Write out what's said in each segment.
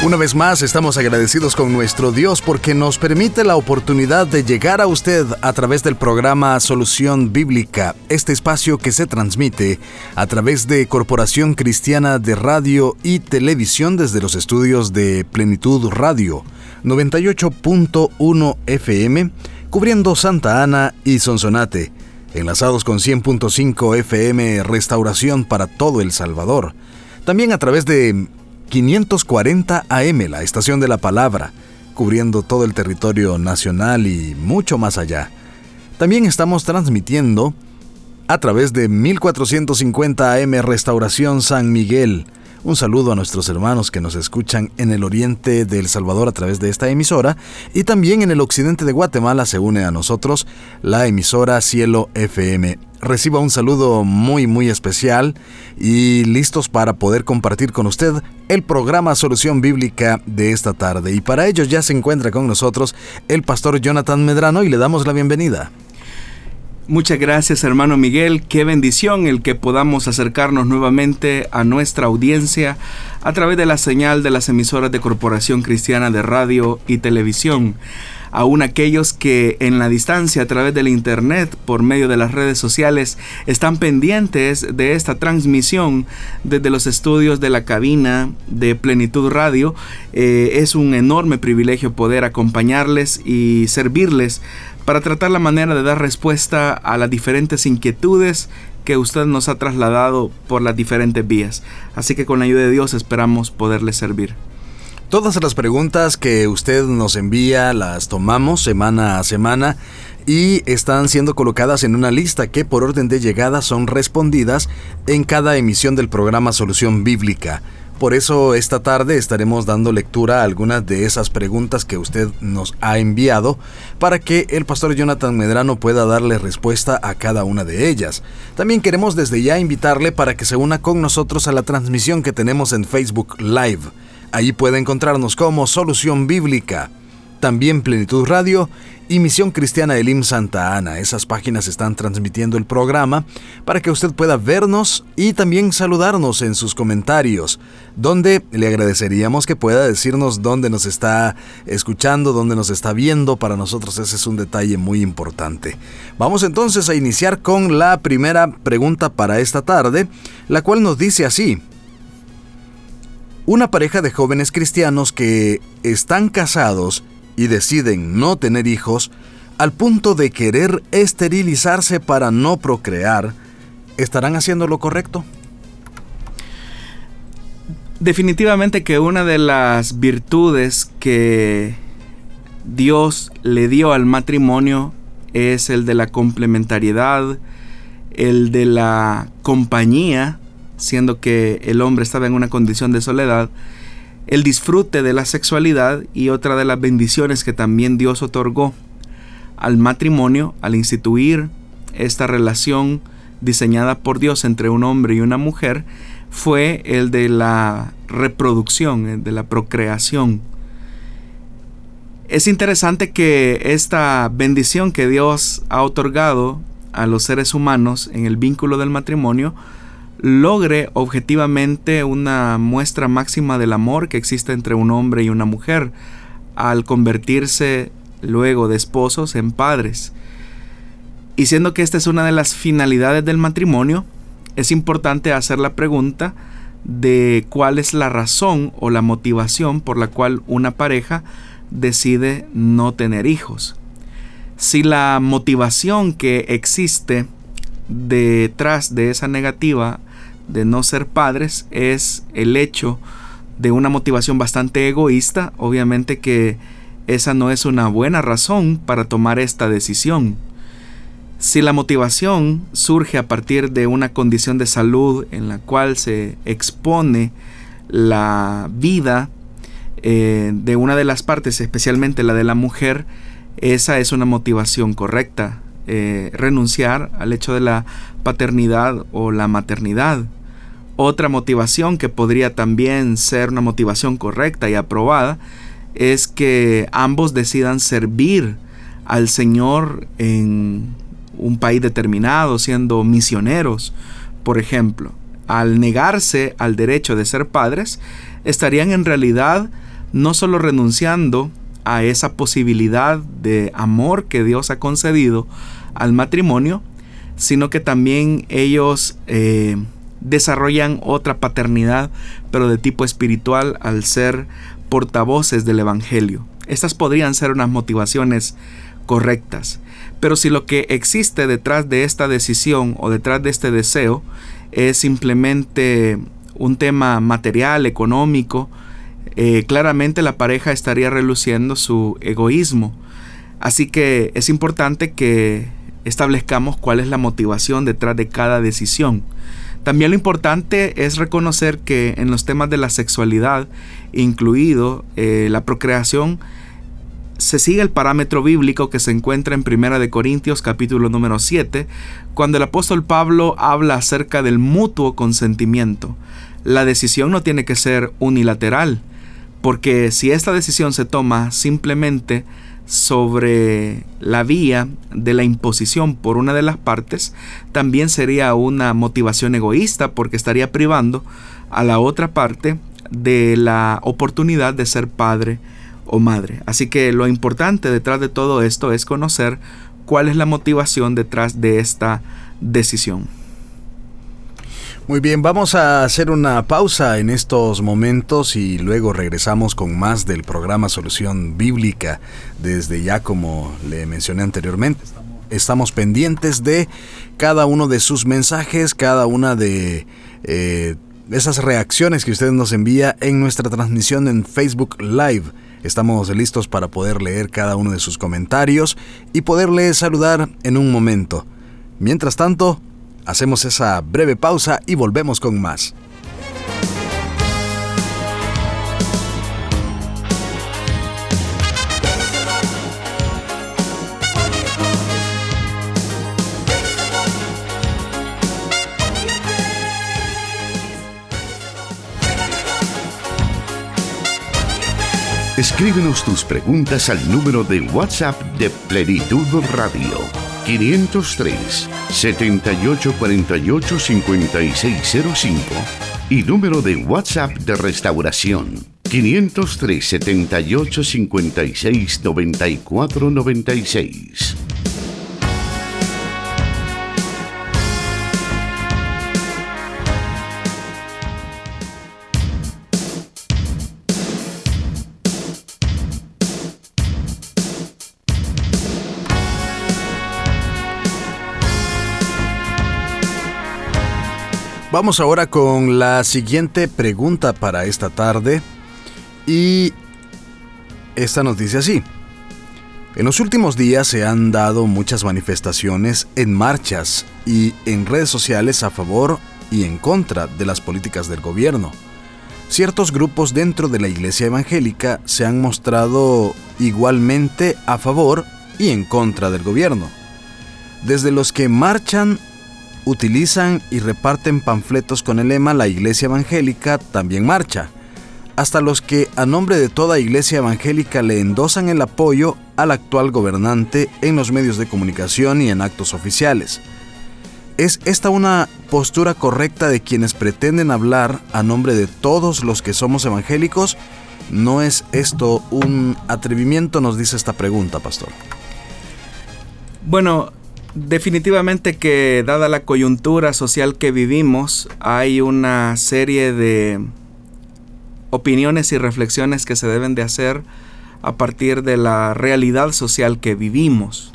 Una vez más estamos agradecidos con nuestro Dios porque nos permite la oportunidad de llegar a usted a través del programa Solución Bíblica, este espacio que se transmite a través de Corporación Cristiana de Radio y Televisión desde los estudios de Plenitud Radio 98.1 FM, cubriendo Santa Ana y Sonsonate, enlazados con 100.5 FM Restauración para todo El Salvador. También a través de 540 AM, la estación de la palabra, cubriendo todo el territorio nacional y mucho más allá. También estamos transmitiendo a través de 1450 AM Restauración San Miguel, un saludo a nuestros hermanos que nos escuchan en el oriente de El Salvador a través de esta emisora y también en el occidente de Guatemala se une a nosotros la emisora Cielo FM. Reciba un saludo muy muy especial y listos para poder compartir con usted el programa Solución Bíblica de esta tarde. Y para ello ya se encuentra con nosotros el pastor Jonathan Medrano y le damos la bienvenida. Muchas gracias hermano Miguel, qué bendición el que podamos acercarnos nuevamente a nuestra audiencia a través de la señal de las emisoras de Corporación Cristiana de Radio y Televisión. Aún aquellos que en la distancia a través del Internet, por medio de las redes sociales, están pendientes de esta transmisión desde los estudios de la cabina de Plenitud Radio, eh, es un enorme privilegio poder acompañarles y servirles para tratar la manera de dar respuesta a las diferentes inquietudes que usted nos ha trasladado por las diferentes vías. Así que con la ayuda de Dios esperamos poderle servir. Todas las preguntas que usted nos envía las tomamos semana a semana y están siendo colocadas en una lista que por orden de llegada son respondidas en cada emisión del programa Solución Bíblica. Por eso esta tarde estaremos dando lectura a algunas de esas preguntas que usted nos ha enviado para que el pastor Jonathan Medrano pueda darle respuesta a cada una de ellas. También queremos desde ya invitarle para que se una con nosotros a la transmisión que tenemos en Facebook Live. Ahí puede encontrarnos como Solución Bíblica también Plenitud Radio y Misión Cristiana Elim Santa Ana. Esas páginas están transmitiendo el programa para que usted pueda vernos y también saludarnos en sus comentarios, donde le agradeceríamos que pueda decirnos dónde nos está escuchando, dónde nos está viendo. Para nosotros ese es un detalle muy importante. Vamos entonces a iniciar con la primera pregunta para esta tarde, la cual nos dice así. Una pareja de jóvenes cristianos que están casados y deciden no tener hijos, al punto de querer esterilizarse para no procrear, ¿estarán haciendo lo correcto? Definitivamente que una de las virtudes que Dios le dio al matrimonio es el de la complementariedad, el de la compañía, siendo que el hombre estaba en una condición de soledad, el disfrute de la sexualidad y otra de las bendiciones que también Dios otorgó al matrimonio al instituir esta relación diseñada por Dios entre un hombre y una mujer fue el de la reproducción, el de la procreación. Es interesante que esta bendición que Dios ha otorgado a los seres humanos en el vínculo del matrimonio logre objetivamente una muestra máxima del amor que existe entre un hombre y una mujer al convertirse luego de esposos en padres. Y siendo que esta es una de las finalidades del matrimonio, es importante hacer la pregunta de cuál es la razón o la motivación por la cual una pareja decide no tener hijos. Si la motivación que existe detrás de esa negativa de no ser padres es el hecho de una motivación bastante egoísta, obviamente que esa no es una buena razón para tomar esta decisión. Si la motivación surge a partir de una condición de salud en la cual se expone la vida eh, de una de las partes, especialmente la de la mujer, esa es una motivación correcta, eh, renunciar al hecho de la paternidad o la maternidad. Otra motivación que podría también ser una motivación correcta y aprobada es que ambos decidan servir al Señor en un país determinado, siendo misioneros, por ejemplo. Al negarse al derecho de ser padres, estarían en realidad no solo renunciando a esa posibilidad de amor que Dios ha concedido al matrimonio, sino que también ellos eh, desarrollan otra paternidad, pero de tipo espiritual al ser portavoces del Evangelio. Estas podrían ser unas motivaciones correctas. Pero si lo que existe detrás de esta decisión o detrás de este deseo es simplemente un tema material, económico, eh, claramente la pareja estaría reluciendo su egoísmo. Así que es importante que establezcamos cuál es la motivación detrás de cada decisión. También lo importante es reconocer que en los temas de la sexualidad, incluido eh, la procreación, se sigue el parámetro bíblico que se encuentra en 1 de Corintios capítulo número 7, cuando el apóstol Pablo habla acerca del mutuo consentimiento. La decisión no tiene que ser unilateral, porque si esta decisión se toma simplemente sobre la vía de la imposición por una de las partes, también sería una motivación egoísta porque estaría privando a la otra parte de la oportunidad de ser padre o madre. Así que lo importante detrás de todo esto es conocer cuál es la motivación detrás de esta decisión. Muy bien, vamos a hacer una pausa en estos momentos y luego regresamos con más del programa Solución Bíblica. Desde ya, como le mencioné anteriormente, estamos pendientes de cada uno de sus mensajes, cada una de eh, esas reacciones que usted nos envía en nuestra transmisión en Facebook Live. Estamos listos para poder leer cada uno de sus comentarios y poderle saludar en un momento. Mientras tanto, Hacemos esa breve pausa y volvemos con más. Escríbenos tus preguntas al número de WhatsApp de Plenitud Radio 503 7848 5605 y número de WhatsApp de restauración 503 78 56 94 96. Vamos ahora con la siguiente pregunta para esta tarde y esta nos dice así. En los últimos días se han dado muchas manifestaciones en marchas y en redes sociales a favor y en contra de las políticas del gobierno. Ciertos grupos dentro de la iglesia evangélica se han mostrado igualmente a favor y en contra del gobierno. Desde los que marchan utilizan y reparten panfletos con el lema La Iglesia Evangélica también marcha, hasta los que a nombre de toda Iglesia Evangélica le endosan el apoyo al actual gobernante en los medios de comunicación y en actos oficiales. ¿Es esta una postura correcta de quienes pretenden hablar a nombre de todos los que somos evangélicos? ¿No es esto un atrevimiento? Nos dice esta pregunta, pastor. Bueno, Definitivamente que dada la coyuntura social que vivimos, hay una serie de opiniones y reflexiones que se deben de hacer a partir de la realidad social que vivimos.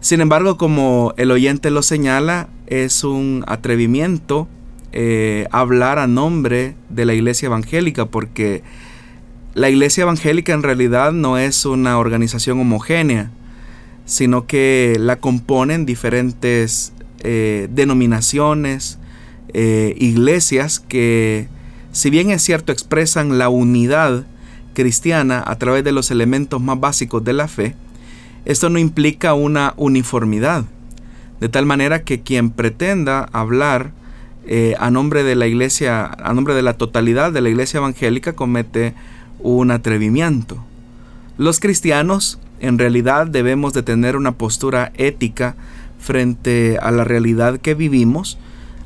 Sin embargo, como el oyente lo señala, es un atrevimiento eh, hablar a nombre de la iglesia evangélica porque la iglesia evangélica en realidad no es una organización homogénea sino que la componen diferentes eh, denominaciones, eh, iglesias que, si bien es cierto, expresan la unidad cristiana a través de los elementos más básicos de la fe, Esto no implica una uniformidad, de tal manera que quien pretenda hablar eh, a nombre de la iglesia, a nombre de la totalidad de la iglesia evangélica, comete un atrevimiento. Los cristianos en realidad debemos de tener una postura ética frente a la realidad que vivimos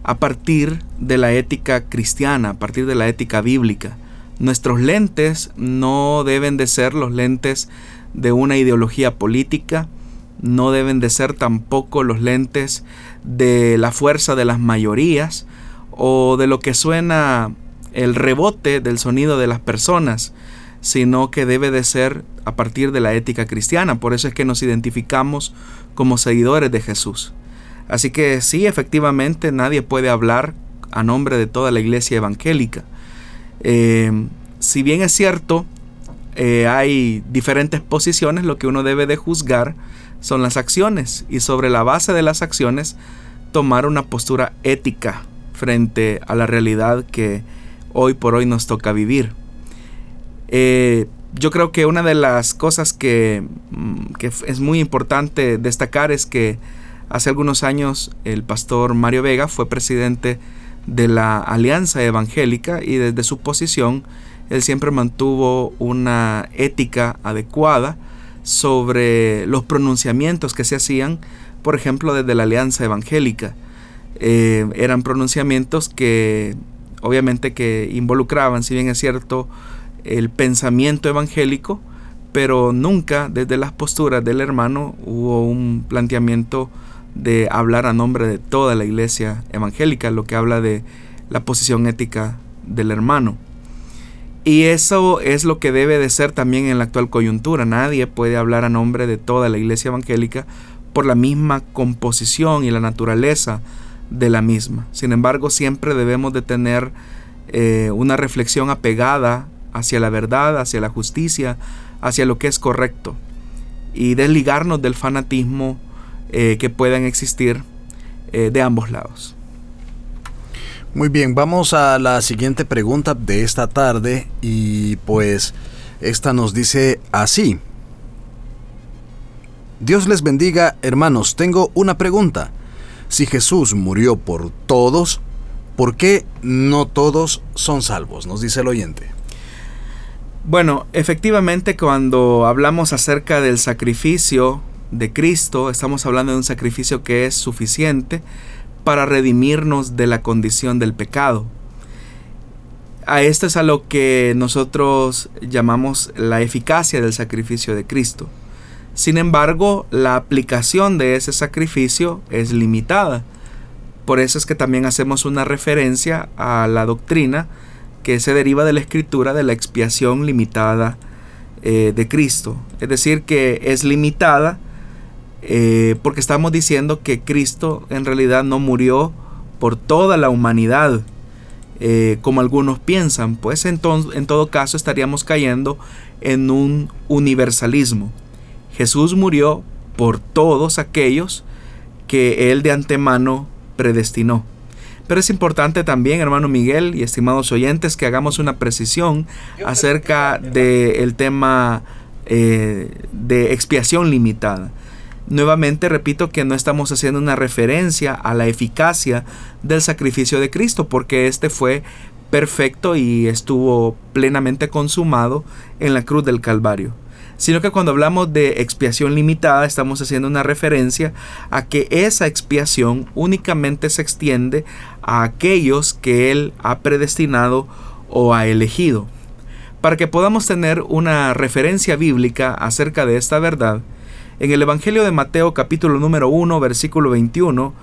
a partir de la ética cristiana, a partir de la ética bíblica. Nuestros lentes no deben de ser los lentes de una ideología política, no deben de ser tampoco los lentes de la fuerza de las mayorías o de lo que suena el rebote del sonido de las personas, sino que debe de ser a partir de la ética cristiana. Por eso es que nos identificamos como seguidores de Jesús. Así que sí, efectivamente, nadie puede hablar a nombre de toda la iglesia evangélica. Eh, si bien es cierto, eh, hay diferentes posiciones, lo que uno debe de juzgar son las acciones y sobre la base de las acciones tomar una postura ética frente a la realidad que hoy por hoy nos toca vivir. Eh, yo creo que una de las cosas que, mm, que, es muy importante destacar es que hace algunos años el pastor Mario Vega fue presidente de la Alianza Evangélica y desde su posición él siempre mantuvo una ética adecuada sobre los pronunciamientos que se hacían, por ejemplo, desde la Alianza Evangélica. Eh, eran pronunciamientos que obviamente que involucraban, si bien es cierto, el pensamiento evangélico, pero nunca desde las posturas del hermano hubo un planteamiento de hablar a nombre de toda la iglesia evangélica, lo que habla de la posición ética del hermano. Y eso es lo que debe de ser también en la actual coyuntura. Nadie puede hablar a nombre de toda la iglesia evangélica por la misma composición y la naturaleza de la misma. Sin embargo, siempre debemos de tener eh, una reflexión apegada hacia la verdad, hacia la justicia, hacia lo que es correcto y desligarnos del fanatismo eh, que puedan existir eh, de ambos lados. Muy bien, vamos a la siguiente pregunta de esta tarde y pues esta nos dice así. Dios les bendiga, hermanos, tengo una pregunta. Si Jesús murió por todos, ¿por qué no todos son salvos? Nos dice el oyente. Bueno, efectivamente cuando hablamos acerca del sacrificio de Cristo, estamos hablando de un sacrificio que es suficiente para redimirnos de la condición del pecado. A esto es a lo que nosotros llamamos la eficacia del sacrificio de Cristo. Sin embargo, la aplicación de ese sacrificio es limitada. Por eso es que también hacemos una referencia a la doctrina que se deriva de la escritura de la expiación limitada eh, de Cristo. Es decir, que es limitada eh, porque estamos diciendo que Cristo en realidad no murió por toda la humanidad, eh, como algunos piensan, pues entonces, en todo caso estaríamos cayendo en un universalismo. Jesús murió por todos aquellos que Él de antemano predestinó. Pero es importante también, hermano Miguel y estimados oyentes, que hagamos una precisión acerca del tema eh, de expiación limitada. Nuevamente repito que no estamos haciendo una referencia a la eficacia del sacrificio de Cristo, porque este fue perfecto y estuvo plenamente consumado en la cruz del Calvario. Sino que cuando hablamos de expiación limitada estamos haciendo una referencia a que esa expiación únicamente se extiende a aquellos que Él ha predestinado o ha elegido. Para que podamos tener una referencia bíblica acerca de esta verdad, en el Evangelio de Mateo capítulo número 1 versículo 21,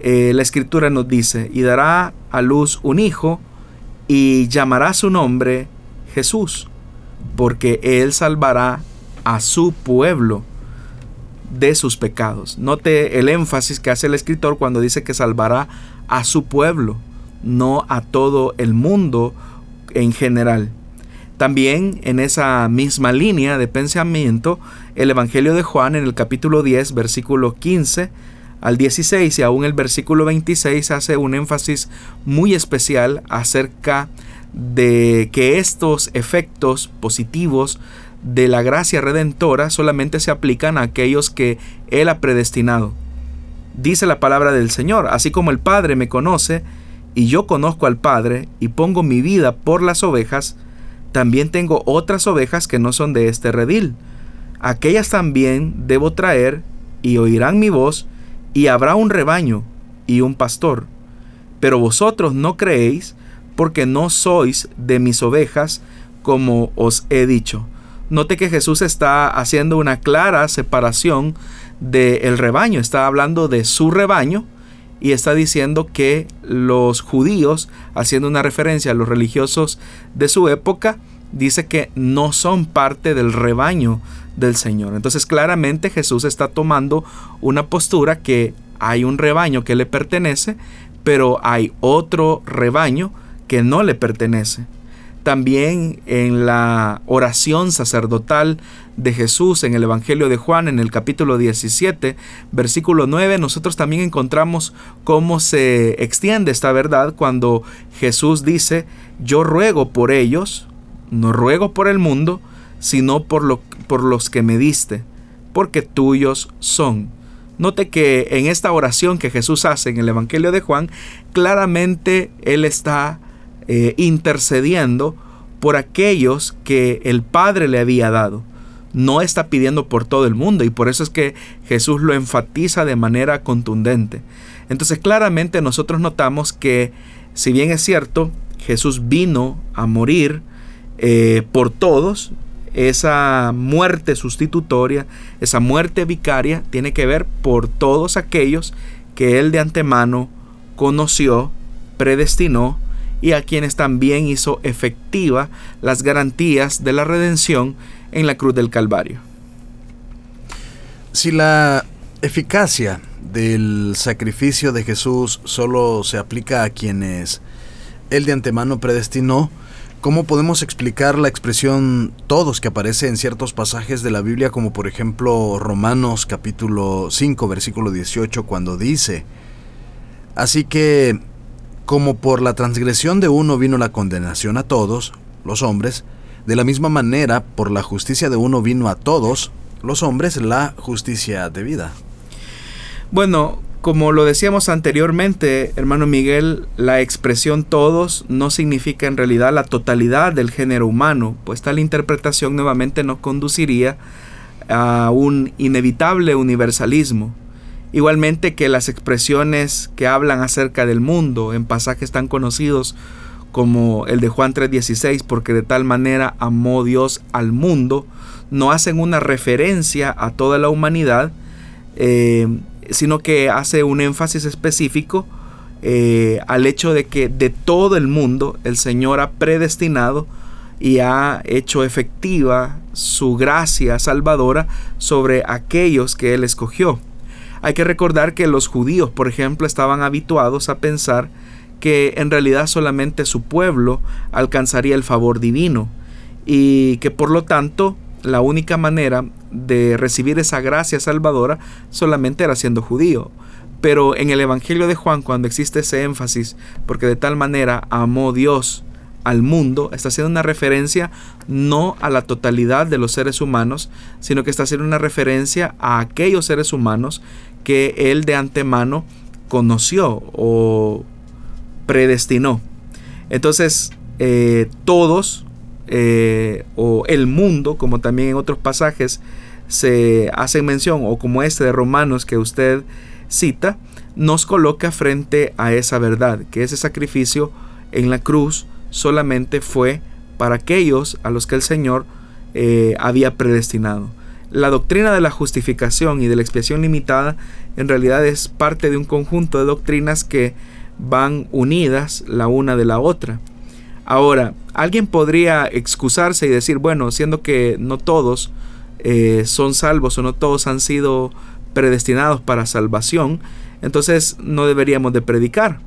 eh, la escritura nos dice, y dará a luz un hijo y llamará su nombre Jesús, porque él salvará a su pueblo de sus pecados. Note el énfasis que hace el escritor cuando dice que salvará a su pueblo, no a todo el mundo en general. También en esa misma línea de pensamiento, el Evangelio de Juan en el capítulo 10, versículo 15 al 16 y aún el versículo 26 hace un énfasis muy especial acerca de que estos efectos positivos de la gracia redentora solamente se aplican a aquellos que Él ha predestinado. Dice la palabra del Señor, así como el Padre me conoce, y yo conozco al Padre, y pongo mi vida por las ovejas, también tengo otras ovejas que no son de este redil. Aquellas también debo traer, y oirán mi voz, y habrá un rebaño y un pastor. Pero vosotros no creéis, porque no sois de mis ovejas, como os he dicho. Note que Jesús está haciendo una clara separación del rebaño, está hablando de su rebaño y está diciendo que los judíos, haciendo una referencia a los religiosos de su época, dice que no son parte del rebaño del Señor. Entonces claramente Jesús está tomando una postura que hay un rebaño que le pertenece, pero hay otro rebaño que no le pertenece. También en la oración sacerdotal de Jesús en el Evangelio de Juan en el capítulo 17, versículo 9, nosotros también encontramos cómo se extiende esta verdad cuando Jesús dice, yo ruego por ellos, no ruego por el mundo, sino por, lo, por los que me diste, porque tuyos son. Note que en esta oración que Jesús hace en el Evangelio de Juan, claramente Él está eh, intercediendo por aquellos que el Padre le había dado. No está pidiendo por todo el mundo y por eso es que Jesús lo enfatiza de manera contundente. Entonces claramente nosotros notamos que si bien es cierto, Jesús vino a morir eh, por todos, esa muerte sustitutoria, esa muerte vicaria, tiene que ver por todos aquellos que Él de antemano conoció, predestinó y a quienes también hizo efectiva las garantías de la redención en la cruz del Calvario. Si la eficacia del sacrificio de Jesús solo se aplica a quienes Él de antemano predestinó, ¿Cómo podemos explicar la expresión todos que aparece en ciertos pasajes de la Biblia, como por ejemplo Romanos capítulo 5, versículo 18, cuando dice, Así que como por la transgresión de uno vino la condenación a todos, los hombres, de la misma manera por la justicia de uno vino a todos, los hombres, la justicia de vida. Bueno, como lo decíamos anteriormente, hermano Miguel, la expresión todos no significa en realidad la totalidad del género humano, pues tal interpretación nuevamente nos conduciría a un inevitable universalismo. Igualmente que las expresiones que hablan acerca del mundo en pasajes tan conocidos como el de Juan 3:16, porque de tal manera amó Dios al mundo, no hacen una referencia a toda la humanidad, eh, sino que hace un énfasis específico eh, al hecho de que de todo el mundo el Señor ha predestinado y ha hecho efectiva su gracia salvadora sobre aquellos que Él escogió. Hay que recordar que los judíos, por ejemplo, estaban habituados a pensar que en realidad solamente su pueblo alcanzaría el favor divino y que por lo tanto la única manera de recibir esa gracia salvadora solamente era siendo judío. Pero en el Evangelio de Juan, cuando existe ese énfasis, porque de tal manera amó Dios al mundo, está haciendo una referencia no a la totalidad de los seres humanos, sino que está haciendo una referencia a aquellos seres humanos que él de antemano conoció o predestinó. Entonces, eh, todos, eh, o el mundo, como también en otros pasajes se hace mención, o como este de Romanos que usted cita, nos coloca frente a esa verdad, que ese sacrificio en la cruz solamente fue para aquellos a los que el Señor eh, había predestinado. La doctrina de la justificación y de la expiación limitada en realidad es parte de un conjunto de doctrinas que van unidas la una de la otra. Ahora, alguien podría excusarse y decir, bueno, siendo que no todos eh, son salvos o no todos han sido predestinados para salvación, entonces no deberíamos de predicar.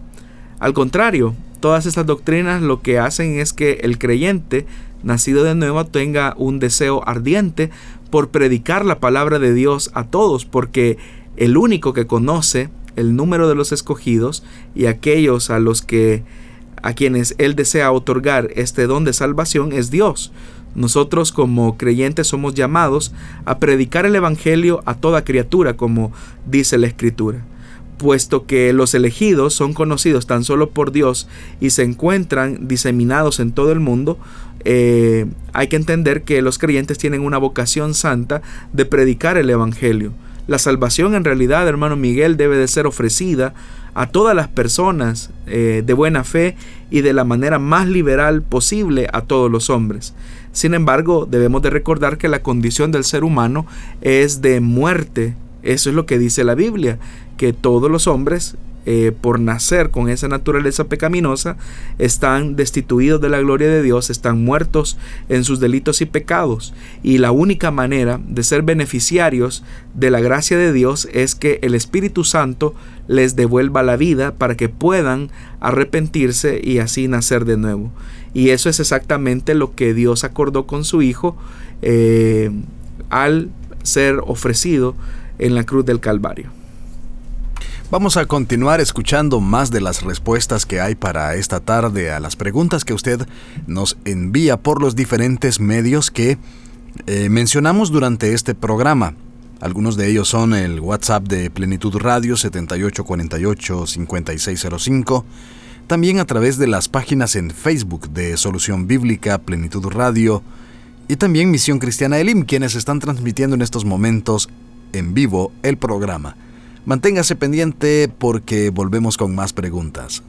Al contrario, todas estas doctrinas lo que hacen es que el creyente nacido de nuevo tenga un deseo ardiente por predicar la palabra de Dios a todos, porque el único que conoce el número de los escogidos y aquellos a los que a quienes Él desea otorgar este don de salvación es Dios. Nosotros como creyentes somos llamados a predicar el Evangelio a toda criatura, como dice la Escritura. Puesto que los elegidos son conocidos tan solo por Dios y se encuentran diseminados en todo el mundo, eh, hay que entender que los creyentes tienen una vocación santa de predicar el Evangelio. La salvación en realidad, hermano Miguel, debe de ser ofrecida a todas las personas eh, de buena fe y de la manera más liberal posible a todos los hombres. Sin embargo, debemos de recordar que la condición del ser humano es de muerte. Eso es lo que dice la Biblia, que todos los hombres eh, por nacer con esa naturaleza pecaminosa, están destituidos de la gloria de Dios, están muertos en sus delitos y pecados. Y la única manera de ser beneficiarios de la gracia de Dios es que el Espíritu Santo les devuelva la vida para que puedan arrepentirse y así nacer de nuevo. Y eso es exactamente lo que Dios acordó con su Hijo eh, al ser ofrecido en la cruz del Calvario. Vamos a continuar escuchando más de las respuestas que hay para esta tarde a las preguntas que usted nos envía por los diferentes medios que eh, mencionamos durante este programa. Algunos de ellos son el WhatsApp de Plenitud Radio 7848-5605, también a través de las páginas en Facebook de Solución Bíblica, Plenitud Radio y también Misión Cristiana Elim, quienes están transmitiendo en estos momentos en vivo el programa. Manténgase pendiente porque volvemos con más preguntas.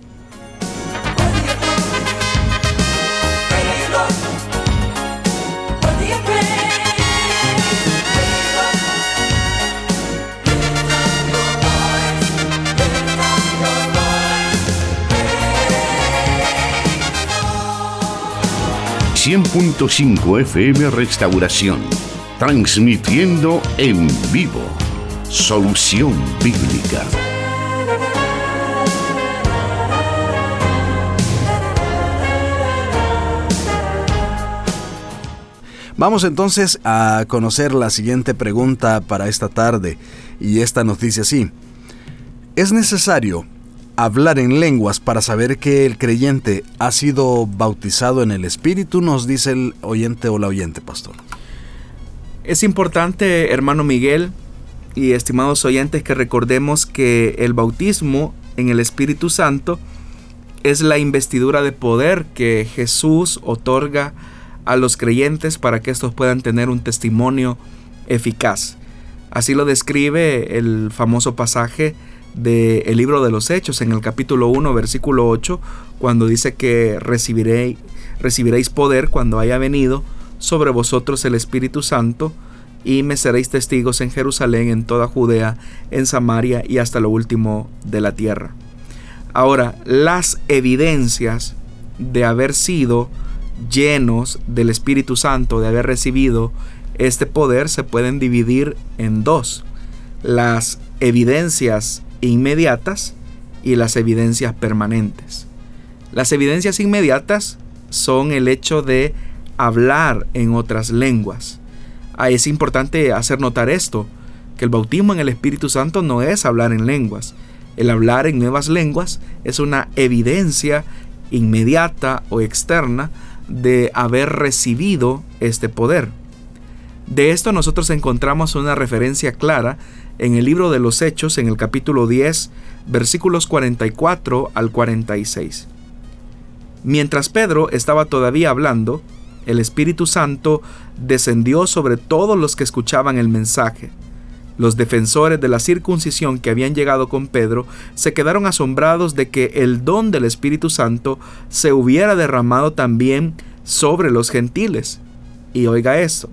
...100.5 FM Restauración... ...transmitiendo en vivo Solución Bíblica. Vamos entonces a conocer la siguiente pregunta para esta tarde y esta noticia sí. ¿Es necesario hablar en lenguas para saber que el creyente ha sido bautizado en el Espíritu? Nos dice el oyente o la oyente, pastor. Es importante, hermano Miguel, y estimados oyentes que recordemos que el bautismo en el Espíritu Santo es la investidura de poder que Jesús otorga a los creyentes para que estos puedan tener un testimonio eficaz. Así lo describe el famoso pasaje del libro de los Hechos en el capítulo 1 versículo 8 cuando dice que recibiréis, recibiréis poder cuando haya venido sobre vosotros el Espíritu Santo y me seréis testigos en Jerusalén, en toda Judea, en Samaria y hasta lo último de la tierra. Ahora, las evidencias de haber sido llenos del Espíritu Santo, de haber recibido este poder, se pueden dividir en dos. Las evidencias inmediatas y las evidencias permanentes. Las evidencias inmediatas son el hecho de hablar en otras lenguas. Es importante hacer notar esto, que el bautismo en el Espíritu Santo no es hablar en lenguas. El hablar en nuevas lenguas es una evidencia inmediata o externa de haber recibido este poder. De esto nosotros encontramos una referencia clara en el libro de los Hechos, en el capítulo 10, versículos 44 al 46. Mientras Pedro estaba todavía hablando, el Espíritu Santo descendió sobre todos los que escuchaban el mensaje. Los defensores de la circuncisión que habían llegado con Pedro se quedaron asombrados de que el don del Espíritu Santo se hubiera derramado también sobre los gentiles. Y oiga esto,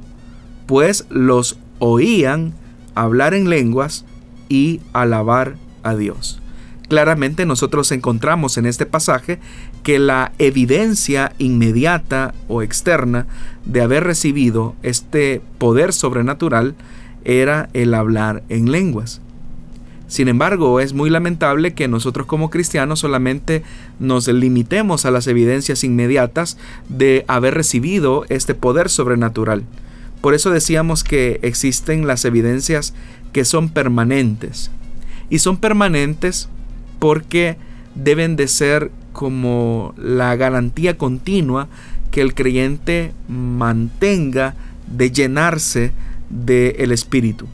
pues los oían hablar en lenguas y alabar a Dios. Claramente nosotros encontramos en este pasaje que la evidencia inmediata o externa de haber recibido este poder sobrenatural era el hablar en lenguas. Sin embargo, es muy lamentable que nosotros como cristianos solamente nos limitemos a las evidencias inmediatas de haber recibido este poder sobrenatural. Por eso decíamos que existen las evidencias que son permanentes. Y son permanentes porque deben de ser como la garantía continua que el creyente mantenga de llenarse del Espíritu.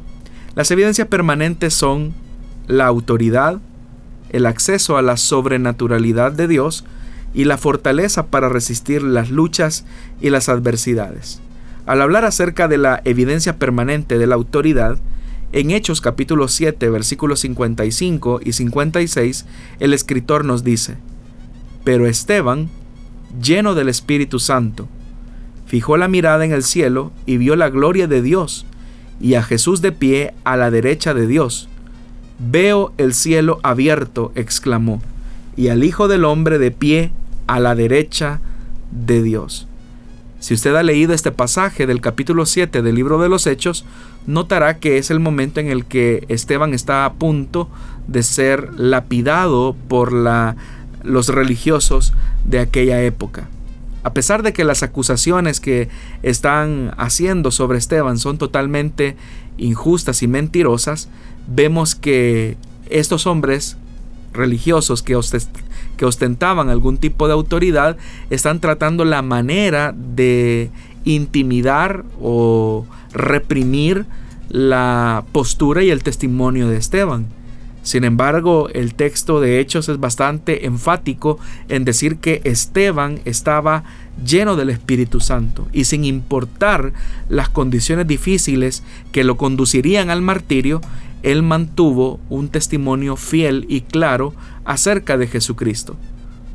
Las evidencias permanentes son la autoridad, el acceso a la sobrenaturalidad de Dios y la fortaleza para resistir las luchas y las adversidades. Al hablar acerca de la evidencia permanente de la autoridad, en Hechos capítulo 7 versículos 55 y 56, el escritor nos dice, Pero Esteban, lleno del Espíritu Santo, fijó la mirada en el cielo y vio la gloria de Dios y a Jesús de pie a la derecha de Dios. Veo el cielo abierto, exclamó, y al Hijo del Hombre de pie a la derecha de Dios. Si usted ha leído este pasaje del capítulo 7 del libro de los Hechos, notará que es el momento en el que Esteban está a punto de ser lapidado por los religiosos de aquella época. A pesar de que las acusaciones que están haciendo sobre Esteban son totalmente injustas y mentirosas, vemos que estos hombres religiosos que, que ostentaban algún tipo de autoridad están tratando la manera de intimidar o reprimir la postura y el testimonio de Esteban. Sin embargo, el texto de Hechos es bastante enfático en decir que Esteban estaba lleno del Espíritu Santo y sin importar las condiciones difíciles que lo conducirían al martirio, él mantuvo un testimonio fiel y claro acerca de Jesucristo.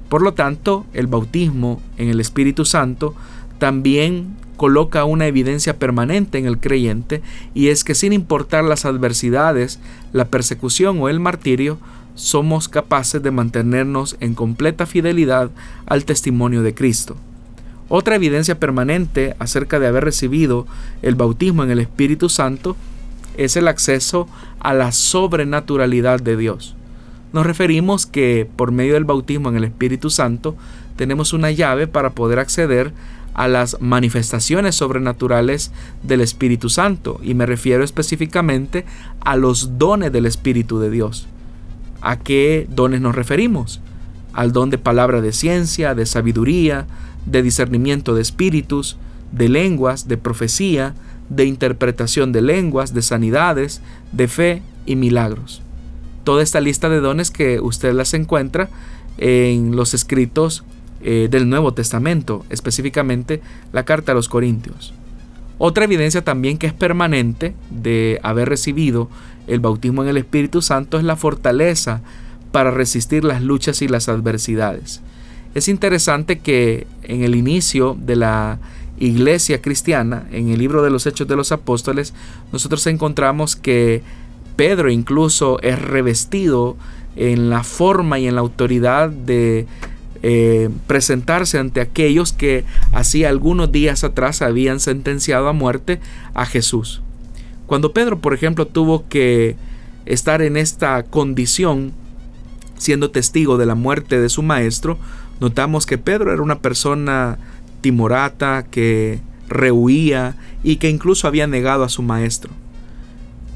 Por lo tanto, el bautismo en el Espíritu Santo también coloca una evidencia permanente en el creyente y es que sin importar las adversidades, la persecución o el martirio, somos capaces de mantenernos en completa fidelidad al testimonio de Cristo. Otra evidencia permanente acerca de haber recibido el bautismo en el Espíritu Santo es el acceso a la sobrenaturalidad de Dios. Nos referimos que por medio del bautismo en el Espíritu Santo tenemos una llave para poder acceder a las manifestaciones sobrenaturales del Espíritu Santo y me refiero específicamente a los dones del Espíritu de Dios. ¿A qué dones nos referimos? Al don de palabra de ciencia, de sabiduría, de discernimiento de espíritus, de lenguas, de profecía, de interpretación de lenguas, de sanidades, de fe y milagros. Toda esta lista de dones que usted las encuentra en los escritos eh, del Nuevo Testamento, específicamente la carta a los Corintios. Otra evidencia también que es permanente de haber recibido el bautismo en el Espíritu Santo es la fortaleza para resistir las luchas y las adversidades. Es interesante que en el inicio de la iglesia cristiana, en el libro de los Hechos de los Apóstoles, nosotros encontramos que Pedro incluso es revestido en la forma y en la autoridad de eh, presentarse ante aquellos que hacía algunos días atrás habían sentenciado a muerte a Jesús. Cuando Pedro, por ejemplo, tuvo que estar en esta condición, siendo testigo de la muerte de su maestro, notamos que Pedro era una persona timorata, que rehuía y que incluso había negado a su maestro.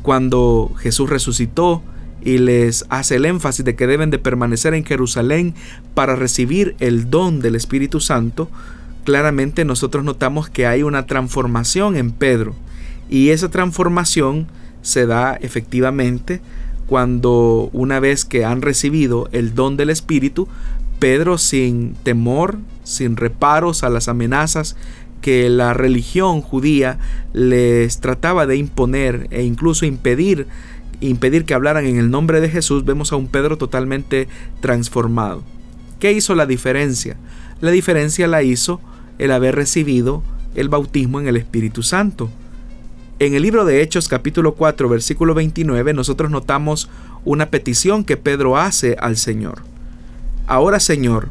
Cuando Jesús resucitó y les hace el énfasis de que deben de permanecer en Jerusalén para recibir el don del Espíritu Santo, claramente nosotros notamos que hay una transformación en Pedro. Y esa transformación se da efectivamente cuando una vez que han recibido el don del Espíritu, Pedro sin temor, sin reparos a las amenazas que la religión judía les trataba de imponer e incluso impedir impedir que hablaran en el nombre de Jesús, vemos a un Pedro totalmente transformado. ¿Qué hizo la diferencia? La diferencia la hizo el haber recibido el bautismo en el Espíritu Santo. En el libro de Hechos capítulo 4 versículo 29 nosotros notamos una petición que Pedro hace al Señor. Ahora Señor,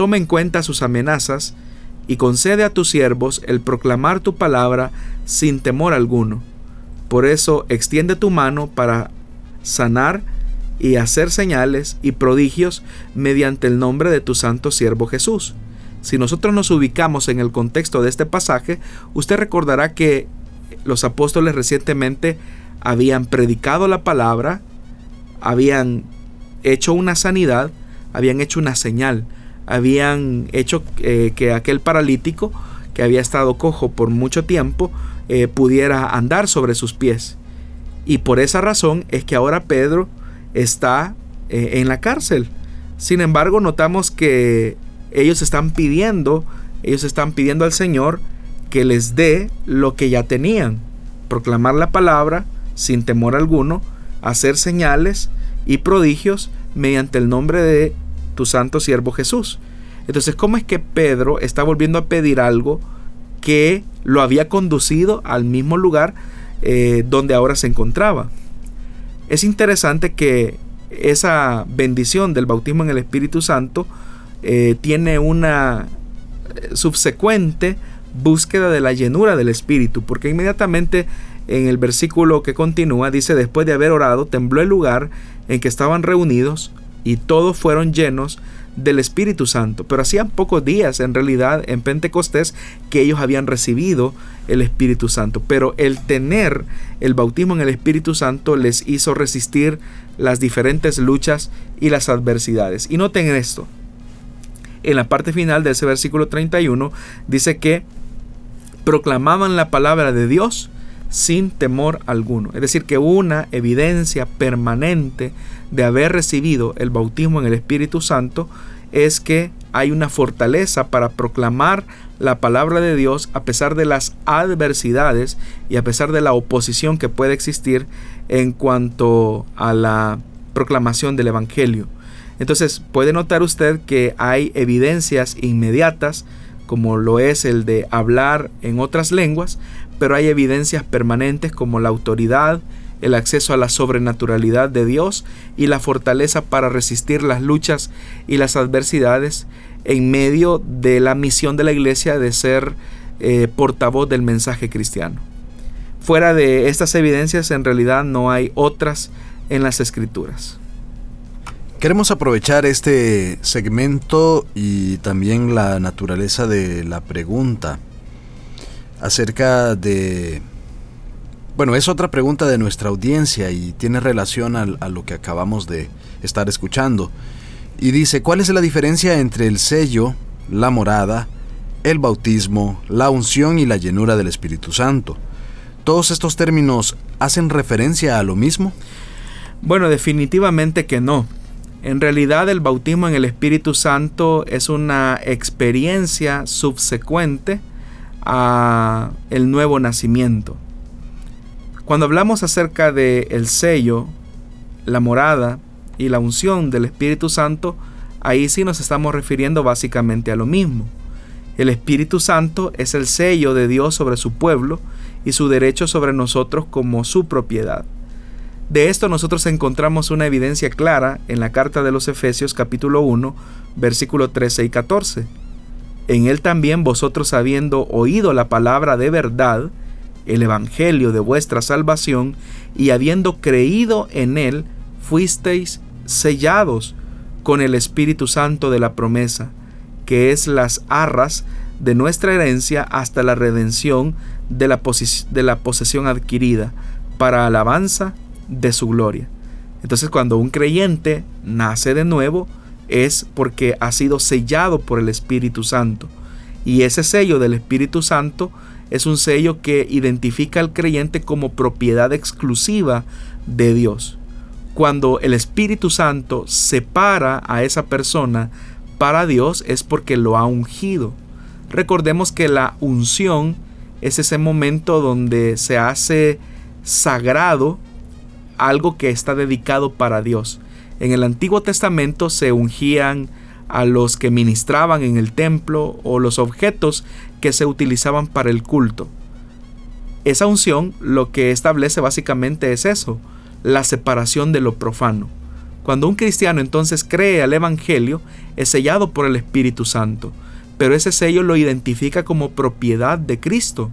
toma en cuenta sus amenazas y concede a tus siervos el proclamar tu palabra sin temor alguno. Por eso extiende tu mano para sanar y hacer señales y prodigios mediante el nombre de tu santo siervo Jesús. Si nosotros nos ubicamos en el contexto de este pasaje, usted recordará que los apóstoles recientemente habían predicado la palabra, habían hecho una sanidad, habían hecho una señal, habían hecho eh, que aquel paralítico que había estado cojo por mucho tiempo eh, pudiera andar sobre sus pies. Y por esa razón es que ahora Pedro está eh, en la cárcel. Sin embargo, notamos que ellos están pidiendo, ellos están pidiendo al Señor que les dé lo que ya tenían. Proclamar la palabra sin temor alguno, hacer señales y prodigios mediante el nombre de tu santo siervo Jesús. Entonces, ¿cómo es que Pedro está volviendo a pedir algo que lo había conducido al mismo lugar eh, donde ahora se encontraba? Es interesante que esa bendición del bautismo en el Espíritu Santo eh, tiene una eh, subsecuente búsqueda de la llenura del Espíritu, porque inmediatamente en el versículo que continúa dice, después de haber orado, tembló el lugar en que estaban reunidos y todos fueron llenos del Espíritu Santo. Pero hacían pocos días en realidad en Pentecostés que ellos habían recibido el Espíritu Santo. Pero el tener el bautismo en el Espíritu Santo les hizo resistir las diferentes luchas y las adversidades. Y noten esto. En la parte final de ese versículo 31 dice que proclamaban la palabra de Dios sin temor alguno. Es decir, que una evidencia permanente de haber recibido el bautismo en el Espíritu Santo es que hay una fortaleza para proclamar la palabra de Dios a pesar de las adversidades y a pesar de la oposición que puede existir en cuanto a la proclamación del Evangelio. Entonces puede notar usted que hay evidencias inmediatas, como lo es el de hablar en otras lenguas, pero hay evidencias permanentes como la autoridad, el acceso a la sobrenaturalidad de Dios y la fortaleza para resistir las luchas y las adversidades en medio de la misión de la iglesia de ser eh, portavoz del mensaje cristiano. Fuera de estas evidencias en realidad no hay otras en las escrituras. Queremos aprovechar este segmento y también la naturaleza de la pregunta acerca de... Bueno, es otra pregunta de nuestra audiencia y tiene relación a, lo que acabamos de estar escuchando. Y dice, ¿cuál es la diferencia entre el sello, la morada, el bautismo, la unción y la llenura del Espíritu Santo? ¿Todos estos términos hacen referencia a lo mismo? Bueno, definitivamente que no. En realidad el bautismo en el Espíritu Santo es una experiencia subsecuente a el nuevo nacimiento. Cuando hablamos acerca de el sello, la morada y la unción del Espíritu Santo, ahí sí nos estamos refiriendo básicamente a lo mismo. El Espíritu Santo es el sello de Dios sobre su pueblo y su derecho sobre nosotros como su propiedad. De esto nosotros encontramos una evidencia clara en la carta de los Efesios capítulo 1, versículo 13 y 14 en él también vosotros habiendo oído la palabra de verdad, el Evangelio de vuestra salvación, y habiendo creído en él, fuisteis sellados con el Espíritu Santo de la promesa, que es las arras de nuestra herencia hasta la redención de la, de la posesión adquirida, para alabanza de su gloria. Entonces cuando un creyente nace de nuevo, es porque ha sido sellado por el Espíritu Santo. Y ese sello del Espíritu Santo es un sello que identifica al creyente como propiedad exclusiva de Dios. Cuando el Espíritu Santo separa a esa persona para Dios es porque lo ha ungido. Recordemos que la unción es ese momento donde se hace sagrado algo que está dedicado para Dios. En el Antiguo Testamento se ungían a los que ministraban en el templo o los objetos que se utilizaban para el culto. Esa unción lo que establece básicamente es eso, la separación de lo profano. Cuando un cristiano entonces cree al Evangelio, es sellado por el Espíritu Santo, pero ese sello lo identifica como propiedad de Cristo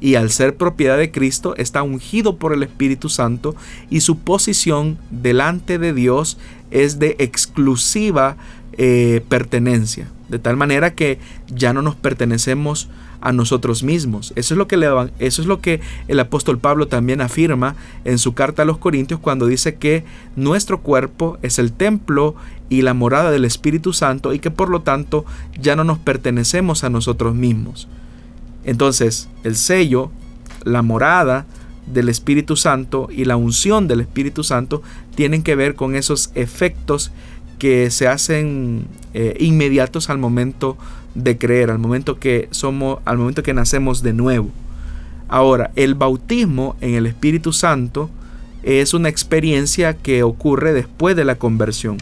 y al ser propiedad de Cristo está ungido por el Espíritu Santo y su posición delante de Dios es de exclusiva eh, pertenencia, de tal manera que ya no nos pertenecemos a nosotros mismos. Eso es lo que, eso es lo que el apóstol Pablo también afirma en su carta a los Corintios cuando dice que nuestro cuerpo es el templo y la morada del Espíritu Santo y que por lo tanto ya no nos pertenecemos a nosotros mismos. Entonces, el sello, la morada del Espíritu Santo y la unción del Espíritu Santo tienen que ver con esos efectos que se hacen eh, inmediatos al momento de creer, al momento que somos, al momento que nacemos de nuevo. Ahora, el bautismo en el Espíritu Santo es una experiencia que ocurre después de la conversión.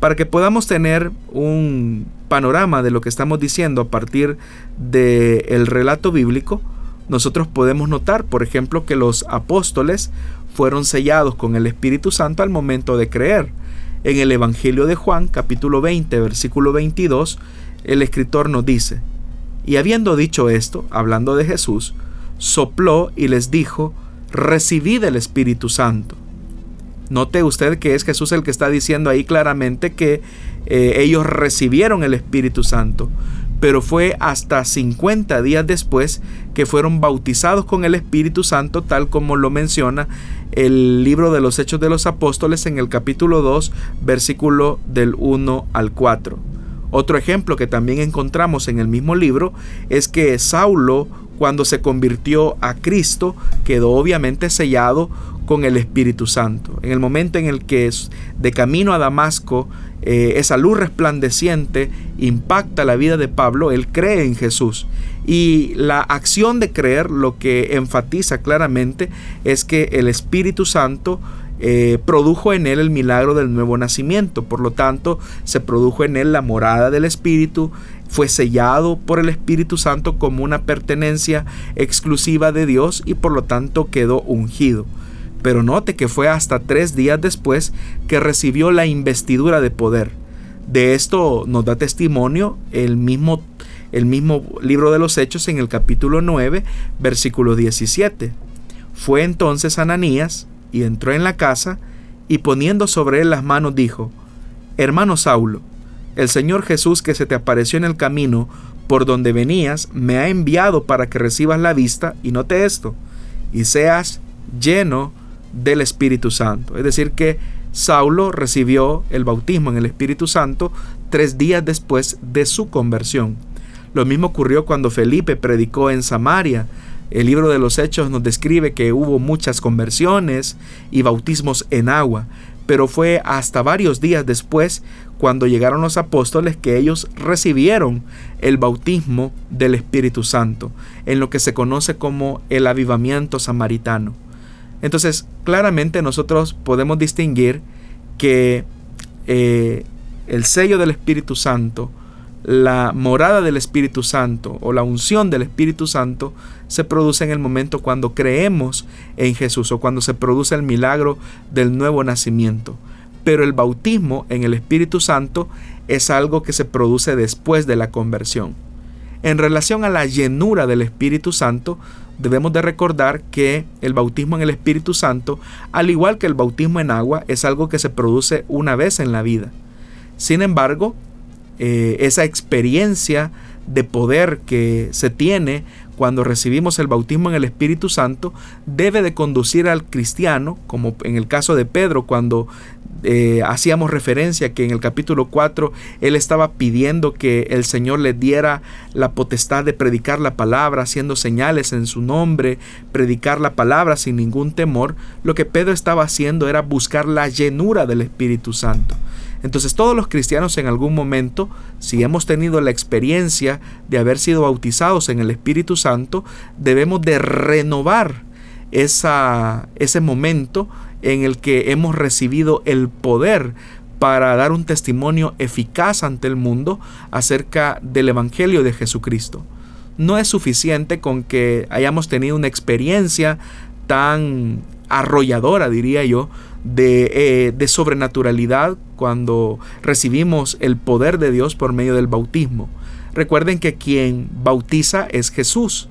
Para que podamos tener un panorama de lo que estamos diciendo a partir del relato bíblico, nosotros podemos notar, por ejemplo, que los apóstoles fueron sellados con el Espíritu Santo al momento de creer. En el Evangelio de Juan, capítulo 20, versículo 22, el escritor nos dice, y habiendo dicho esto, hablando de Jesús, sopló y les dijo, recibid el Espíritu Santo. Note usted que es Jesús el que está diciendo ahí claramente que eh, ellos recibieron el Espíritu Santo, pero fue hasta 50 días después que fueron bautizados con el Espíritu Santo, tal como lo menciona el libro de los Hechos de los Apóstoles en el capítulo 2, versículo del 1 al 4. Otro ejemplo que también encontramos en el mismo libro es que Saulo, cuando se convirtió a Cristo, quedó obviamente sellado con el Espíritu Santo. En el momento en el que de camino a Damasco eh, esa luz resplandeciente impacta la vida de Pablo, él cree en Jesús. Y la acción de creer lo que enfatiza claramente es que el Espíritu Santo eh, produjo en él el milagro del nuevo nacimiento. Por lo tanto, se produjo en él la morada del Espíritu, fue sellado por el Espíritu Santo como una pertenencia exclusiva de Dios y por lo tanto quedó ungido. Pero note que fue hasta tres días después que recibió la investidura de poder. De esto nos da testimonio el mismo, el mismo libro de los Hechos en el capítulo 9, versículo 17. Fue entonces Ananías y entró en la casa y poniendo sobre él las manos dijo, Hermano Saulo, el Señor Jesús que se te apareció en el camino por donde venías me ha enviado para que recibas la vista y note esto, y seas lleno del Espíritu Santo. Es decir, que Saulo recibió el bautismo en el Espíritu Santo tres días después de su conversión. Lo mismo ocurrió cuando Felipe predicó en Samaria. El libro de los Hechos nos describe que hubo muchas conversiones y bautismos en agua, pero fue hasta varios días después, cuando llegaron los apóstoles, que ellos recibieron el bautismo del Espíritu Santo, en lo que se conoce como el avivamiento samaritano. Entonces, claramente nosotros podemos distinguir que eh, el sello del Espíritu Santo, la morada del Espíritu Santo o la unción del Espíritu Santo se produce en el momento cuando creemos en Jesús o cuando se produce el milagro del nuevo nacimiento. Pero el bautismo en el Espíritu Santo es algo que se produce después de la conversión. En relación a la llenura del Espíritu Santo, debemos de recordar que el bautismo en el Espíritu Santo, al igual que el bautismo en agua, es algo que se produce una vez en la vida. Sin embargo, eh, esa experiencia de poder que se tiene cuando recibimos el bautismo en el Espíritu Santo debe de conducir al cristiano, como en el caso de Pedro, cuando eh, hacíamos referencia que en el capítulo 4 él estaba pidiendo que el Señor le diera la potestad de predicar la palabra, haciendo señales en su nombre, predicar la palabra sin ningún temor, lo que Pedro estaba haciendo era buscar la llenura del Espíritu Santo. Entonces todos los cristianos en algún momento, si hemos tenido la experiencia de haber sido bautizados en el Espíritu Santo, debemos de renovar esa, ese momento en el que hemos recibido el poder para dar un testimonio eficaz ante el mundo acerca del Evangelio de Jesucristo. No es suficiente con que hayamos tenido una experiencia tan arrolladora, diría yo, de, eh, de, sobrenaturalidad cuando recibimos el poder de Dios por medio del bautismo. Recuerden que quien bautiza es Jesús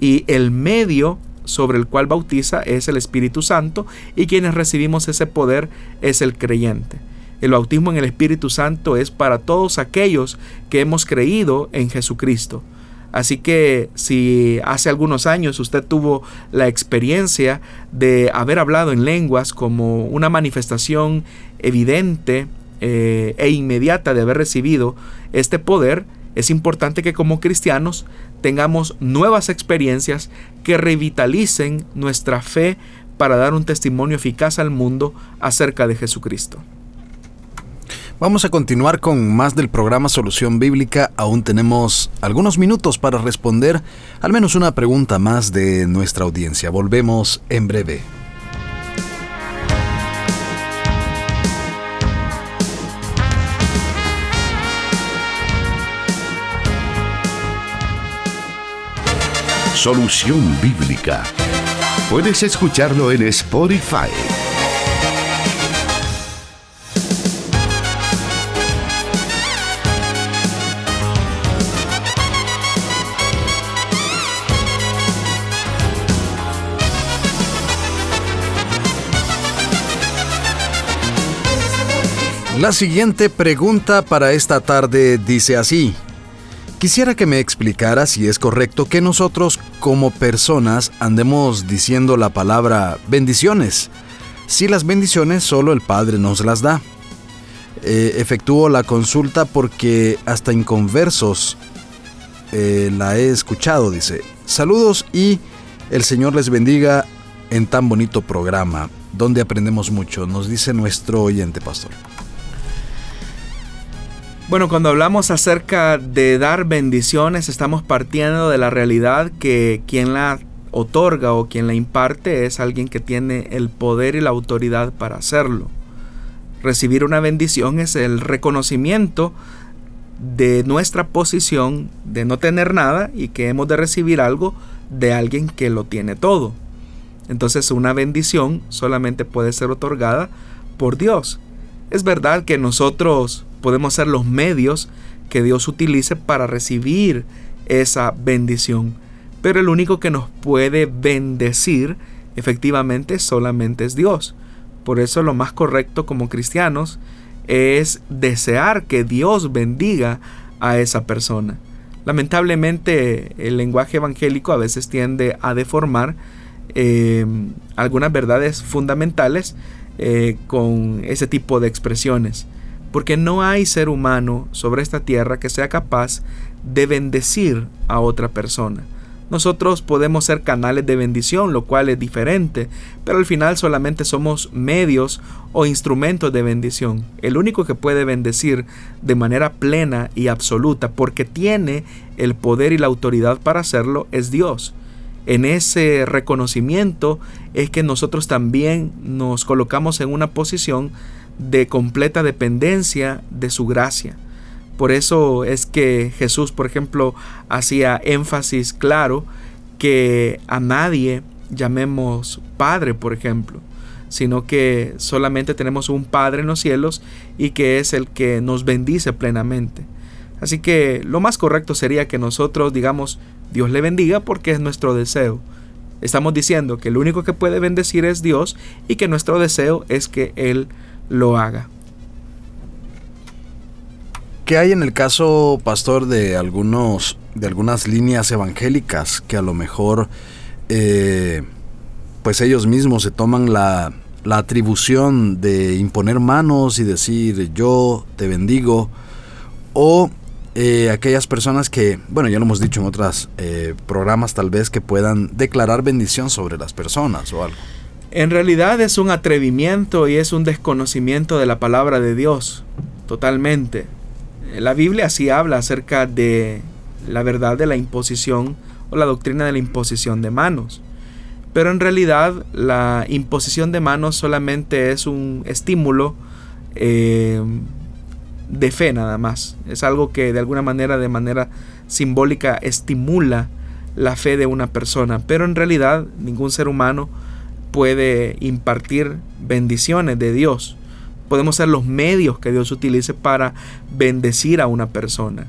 y el medio sobre el cual bautiza es el Espíritu Santo y quienes recibimos ese poder es el creyente. El bautismo en el Espíritu Santo es para todos aquellos que hemos creído en Jesucristo. Así que si hace algunos años usted tuvo la experiencia de haber hablado en lenguas como una manifestación evidente eh, e inmediata de haber recibido este poder, es importante que como cristianos tengamos nuevas experiencias que revitalicen nuestra fe para dar un testimonio eficaz al mundo acerca de Jesucristo. Vamos a continuar con más del programa Solución Bíblica. Aún tenemos algunos minutos para responder al menos una pregunta más de nuestra audiencia. Volvemos en breve. Solución Bíblica. Puedes escucharlo en Spotify. La siguiente pregunta para esta tarde dice así. Quisiera que me explicara si es correcto que nosotros como personas andemos diciendo la palabra bendiciones, si las bendiciones solo el Padre nos las da. Eh, efectúo la consulta porque hasta inconversos eh, la he escuchado, dice. Saludos y el Señor les bendiga en tan bonito programa, donde aprendemos mucho, nos dice nuestro oyente pastor. Bueno, cuando hablamos acerca de dar bendiciones, estamos partiendo de la realidad que quien la otorga o quien la imparte es alguien que tiene el poder y la autoridad para hacerlo. Recibir una bendición es el reconocimiento de nuestra posición de no tener nada y que hemos de recibir algo de alguien que lo tiene todo. Entonces una bendición solamente puede ser otorgada por Dios. Es verdad que nosotros podemos ser los medios que Dios utilice para recibir esa bendición. Pero el único que nos puede bendecir efectivamente solamente es Dios. Por eso lo más correcto como cristianos es desear que Dios bendiga a esa persona. Lamentablemente el lenguaje evangélico a veces tiende a deformar eh, algunas verdades fundamentales eh, con ese tipo de expresiones porque no hay ser humano sobre esta tierra que sea capaz de bendecir a otra persona. Nosotros podemos ser canales de bendición, lo cual es diferente, pero al final solamente somos medios o instrumentos de bendición. El único que puede bendecir de manera plena y absoluta, porque tiene el poder y la autoridad para hacerlo, es Dios. En ese reconocimiento es que nosotros también nos colocamos en una posición de completa dependencia de su gracia. Por eso es que Jesús, por ejemplo, hacía énfasis claro que a nadie llamemos Padre, por ejemplo, sino que solamente tenemos un Padre en los cielos y que es el que nos bendice plenamente. Así que lo más correcto sería que nosotros digamos Dios le bendiga porque es nuestro deseo. Estamos diciendo que el único que puede bendecir es Dios y que nuestro deseo es que Él lo haga. ¿Qué hay en el caso, pastor, de algunos de algunas líneas evangélicas que a lo mejor eh, pues ellos mismos se toman la, la, atribución de imponer manos y decir yo te bendigo o eh, aquellas personas que, bueno, ya lo hemos dicho en otros eh, programas tal vez, que puedan declarar bendición sobre las personas o algo. En realidad es un atrevimiento y es un desconocimiento de la palabra de Dios, totalmente. La Biblia sí habla acerca de la verdad de la imposición o la doctrina de la imposición de manos. Pero en realidad la imposición de manos solamente es un estímulo eh, de fe nada más. Es algo que de alguna manera, de manera simbólica, estimula la fe de una persona. Pero en realidad ningún ser humano puede impartir bendiciones de Dios. Podemos ser los medios que Dios utilice para bendecir a una persona.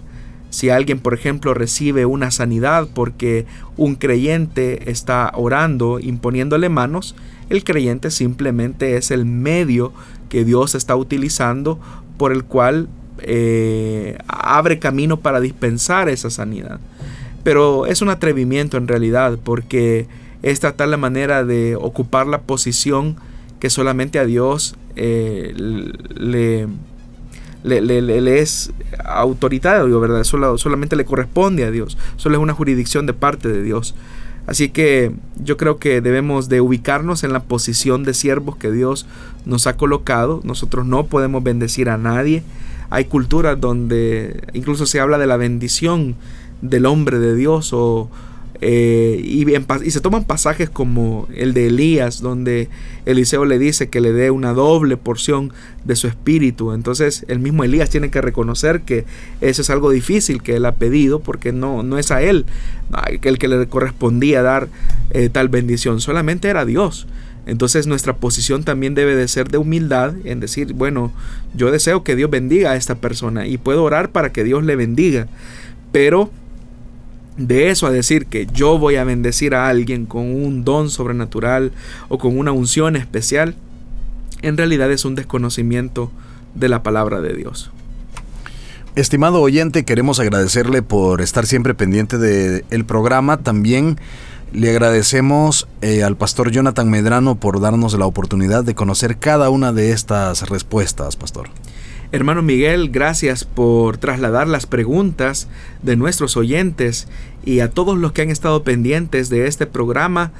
Si alguien, por ejemplo, recibe una sanidad porque un creyente está orando, imponiéndole manos, el creyente simplemente es el medio que Dios está utilizando por el cual eh, abre camino para dispensar esa sanidad. Pero es un atrevimiento en realidad porque es tratar la manera de ocupar la posición que solamente a Dios eh, le, le, es autoritario, ¿verdad? Solamente le corresponde a Dios. Solo es una jurisdicción de parte de Dios. Así que yo creo que debemos de ubicarnos en la posición de siervos que Dios nos ha colocado. Nosotros no podemos bendecir a nadie. Hay culturas donde incluso se habla de la bendición del hombre de Dios o, eh, y, se toman pasajes como el de Elías, donde Eliseo le dice que le dé una doble porción de su espíritu. Entonces el mismo Elías tiene que reconocer que eso es algo difícil que él ha pedido, porque no, no es a él el que le correspondía dar eh, tal bendición, solamente era Dios. Entonces nuestra posición también debe de ser de humildad en decir, bueno, yo deseo que Dios bendiga a esta persona y puedo orar para que Dios le bendiga, pero de eso a decir que yo voy a bendecir a alguien con un don sobrenatural o con una unción especial, en realidad es un desconocimiento de la palabra de Dios. Estimado oyente, queremos agradecerle por estar siempre pendiente del programa. También le agradecemos eh, al pastor Jonathan Medrano por darnos la oportunidad de conocer cada una de estas respuestas, pastor. Hermano Miguel, gracias por trasladar las preguntas de nuestros oyentes y a todos los que han estado pendientes de este programa.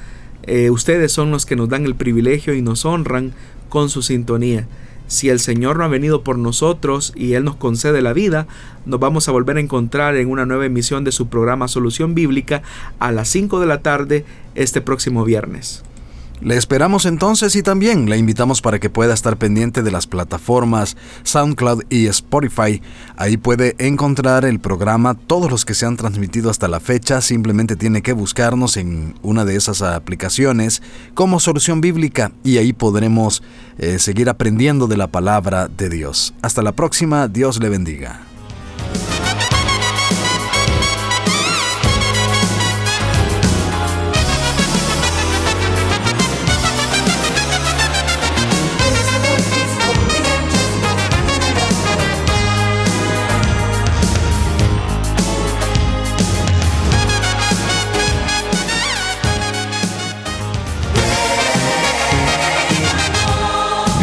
Eh, ustedes son los que nos dan el privilegio y nos honran con su sintonía. Si el Señor no ha venido por nosotros y Él nos concede la vida, nos vamos a volver a encontrar en una nueva emisión de su programa Solución Bíblica a las 5 de la tarde este próximo viernes. Le esperamos entonces y también le invitamos para que pueda estar pendiente de las plataformas SoundCloud y Spotify. Ahí puede encontrar el programa, todos los que se han transmitido hasta la fecha. Simplemente tiene que buscarnos en una de esas aplicaciones como Solución Bíblica y ahí podremos eh, seguir aprendiendo de la palabra de Dios. Hasta la próxima, Dios le bendiga.